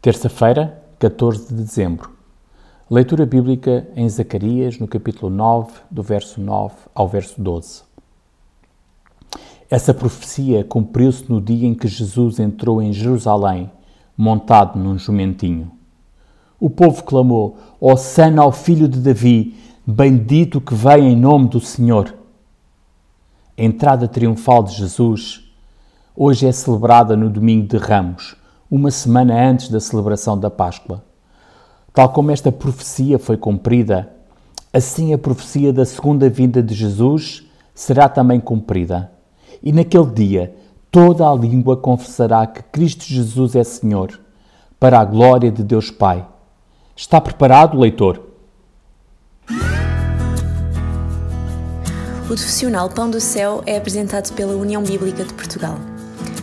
Terça-feira, 14 de dezembro. Leitura bíblica em Zacarias, no capítulo 9, do verso 9 ao verso 12. Essa profecia cumpriu-se no dia em que Jesus entrou em Jerusalém, montado num jumentinho. O povo clamou: Hosanna ao filho de Davi, bendito que vem em nome do Senhor. A entrada triunfal de Jesus hoje é celebrada no domingo de Ramos, uma semana antes da celebração da Páscoa. Tal como esta profecia foi cumprida, assim a profecia da segunda vinda de Jesus será também cumprida. E naquele dia toda a língua confessará que Cristo Jesus é Senhor, para a glória de Deus Pai. Está preparado, leitor? O profissional Pão do Céu é apresentado pela União Bíblica de Portugal.